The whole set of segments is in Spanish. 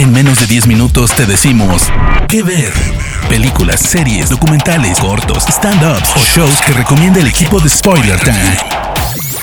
En menos de 10 minutos te decimos qué ver. Películas, series, documentales, cortos, stand-ups o shows que recomienda el equipo de Spoiler Time.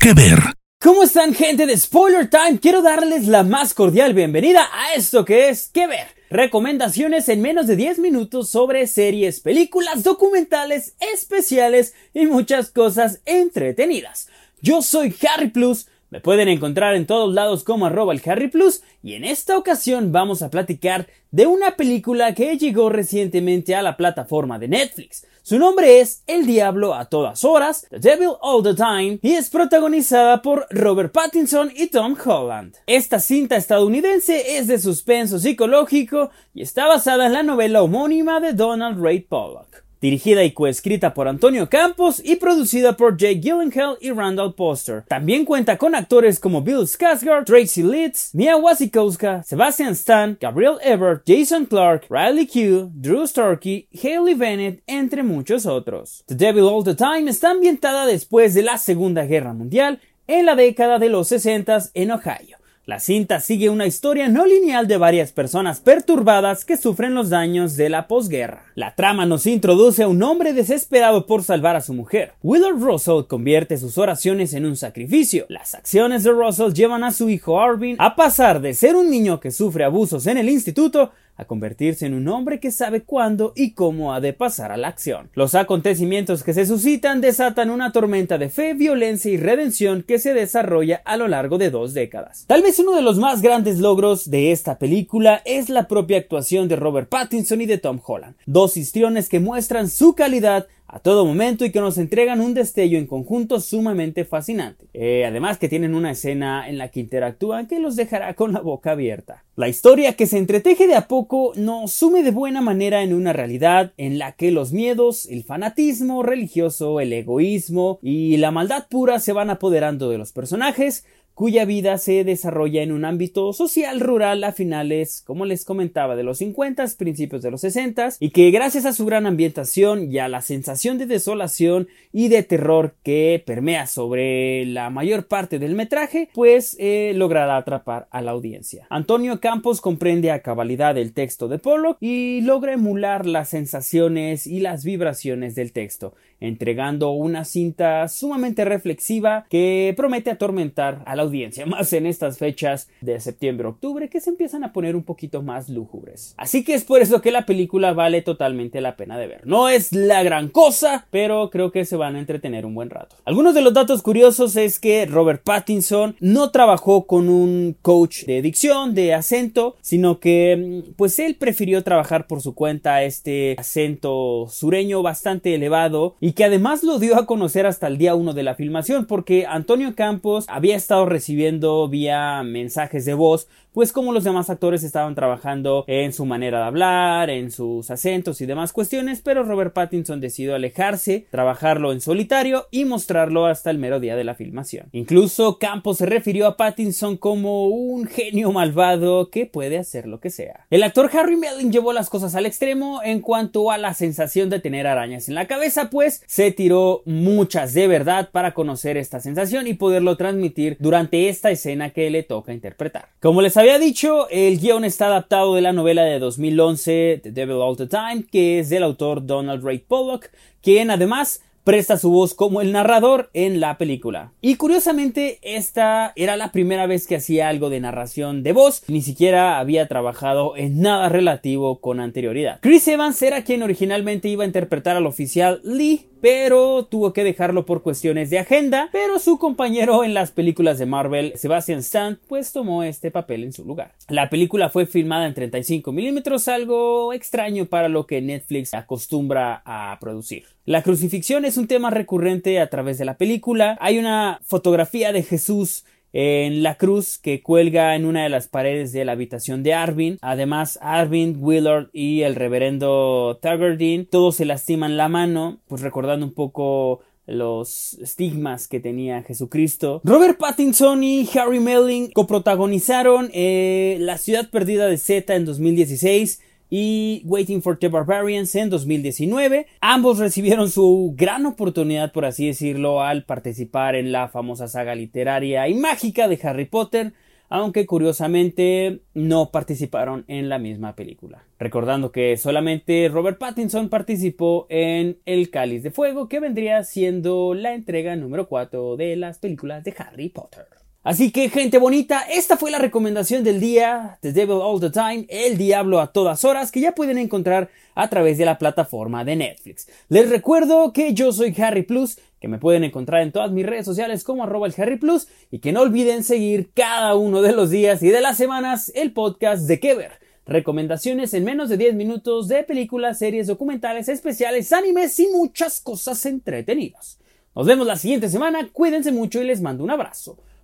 ¿Qué ver? ¿Cómo están gente de Spoiler Time? Quiero darles la más cordial bienvenida a esto que es ¿Qué ver? Recomendaciones en menos de 10 minutos sobre series, películas, documentales, especiales y muchas cosas entretenidas. Yo soy Harry Plus me pueden encontrar en todos lados como arroba el Harry Plus y en esta ocasión vamos a platicar de una película que llegó recientemente a la plataforma de Netflix. Su nombre es El Diablo a todas horas, The Devil All the Time y es protagonizada por Robert Pattinson y Tom Holland. Esta cinta estadounidense es de suspenso psicológico y está basada en la novela homónima de Donald Ray Pollock dirigida y coescrita por Antonio Campos y producida por Jake Gyllenhaal y Randall Poster. También cuenta con actores como Bill Skarsgård, Tracy Litz, Mia Wasikowska, Sebastian Stan, Gabriel Ebert, Jason Clark, Riley Q, Drew Starkey, Haley Bennett, entre muchos otros. The Devil All the Time está ambientada después de la Segunda Guerra Mundial en la década de los 60 en Ohio. La cinta sigue una historia no lineal de varias personas perturbadas que sufren los daños de la posguerra. La trama nos introduce a un hombre desesperado por salvar a su mujer. Willard Russell convierte sus oraciones en un sacrificio. Las acciones de Russell llevan a su hijo Arvin a pasar de ser un niño que sufre abusos en el instituto a convertirse en un hombre que sabe cuándo y cómo ha de pasar a la acción. Los acontecimientos que se suscitan desatan una tormenta de fe, violencia y redención que se desarrolla a lo largo de dos décadas. Tal vez uno de los más grandes logros de esta película es la propia actuación de Robert Pattinson y de Tom Holland, dos histriones que muestran su calidad a todo momento y que nos entregan un destello en conjunto sumamente fascinante. Eh, además que tienen una escena en la que interactúan que los dejará con la boca abierta. La historia que se entreteje de a poco nos sume de buena manera en una realidad en la que los miedos, el fanatismo religioso, el egoísmo y la maldad pura se van apoderando de los personajes, cuya vida se desarrolla en un ámbito social rural a finales, como les comentaba, de los 50, principios de los 60 y que gracias a su gran ambientación y a la sensación de desolación y de terror que permea sobre la mayor parte del metraje, pues eh, logrará atrapar a la audiencia. Antonio Campos comprende a cabalidad el texto de Pollock y logra emular las sensaciones y las vibraciones del texto, entregando una cinta sumamente reflexiva que promete atormentar a la audiencia, más en estas fechas de septiembre-octubre que se empiezan a poner un poquito más lúgubres. Así que es por eso que la película vale totalmente la pena de ver. No es la gran cosa, pero creo que se van a entretener un buen rato. Algunos de los datos curiosos es que Robert Pattinson no trabajó con un coach de dicción, de acento, sino que mm, pues él prefirió trabajar por su cuenta este acento sureño bastante elevado y que además lo dio a conocer hasta el día 1 de la filmación porque Antonio Campos había estado recibiendo vía mensajes de voz pues como los demás actores estaban trabajando en su manera de hablar, en sus acentos y demás cuestiones, pero Robert Pattinson decidió alejarse, trabajarlo en solitario y mostrarlo hasta el mero día de la filmación. Incluso Campos se refirió a Pattinson como un genio malvado que puede hacer lo que sea. El actor Harry Melling llevó las cosas al extremo en cuanto a la sensación de tener arañas en la cabeza, pues se tiró muchas de verdad para conocer esta sensación y poderlo transmitir durante esta escena que le toca interpretar. Como les había había dicho, el guion está adaptado de la novela de 2011 The Devil All the Time, que es del autor Donald Ray Pollock, quien además presta su voz como el narrador en la película. Y curiosamente, esta era la primera vez que hacía algo de narración de voz, ni siquiera había trabajado en nada relativo con anterioridad. Chris Evans era quien originalmente iba a interpretar al oficial Lee, pero tuvo que dejarlo por cuestiones de agenda, pero su compañero en las películas de Marvel, Sebastian Stan, pues tomó este papel en su lugar. La película fue filmada en 35 milímetros, algo extraño para lo que Netflix acostumbra a producir. La crucifixión es un tema recurrente a través de la película. Hay una fotografía de Jesús en la cruz que cuelga en una de las paredes de la habitación de Arvin. Además, Arvin, Willard y el reverendo Taggardine todos se lastiman la mano, pues recordando un poco los estigmas que tenía Jesucristo. Robert Pattinson y Harry Melling coprotagonizaron eh, La ciudad perdida de Z en 2016 y Waiting for the Barbarians en 2019. Ambos recibieron su gran oportunidad, por así decirlo, al participar en la famosa saga literaria y mágica de Harry Potter. aunque curiosamente no participaron en la misma película. Recordando que solamente Robert Pattinson participó en El Cáliz de Fuego, que vendría siendo la entrega número 4 de las películas de Harry Potter. Así que, gente bonita, esta fue la recomendación del día, The Devil All the Time, El Diablo a todas horas, que ya pueden encontrar a través de la plataforma de Netflix. Les recuerdo que yo soy Harry Plus, que me pueden encontrar en todas mis redes sociales como arroba el Harry Plus, y que no olviden seguir cada uno de los días y de las semanas el podcast de Kever. Recomendaciones en menos de 10 minutos de películas, series, documentales, especiales, animes y muchas cosas entretenidas. Nos vemos la siguiente semana, cuídense mucho y les mando un abrazo.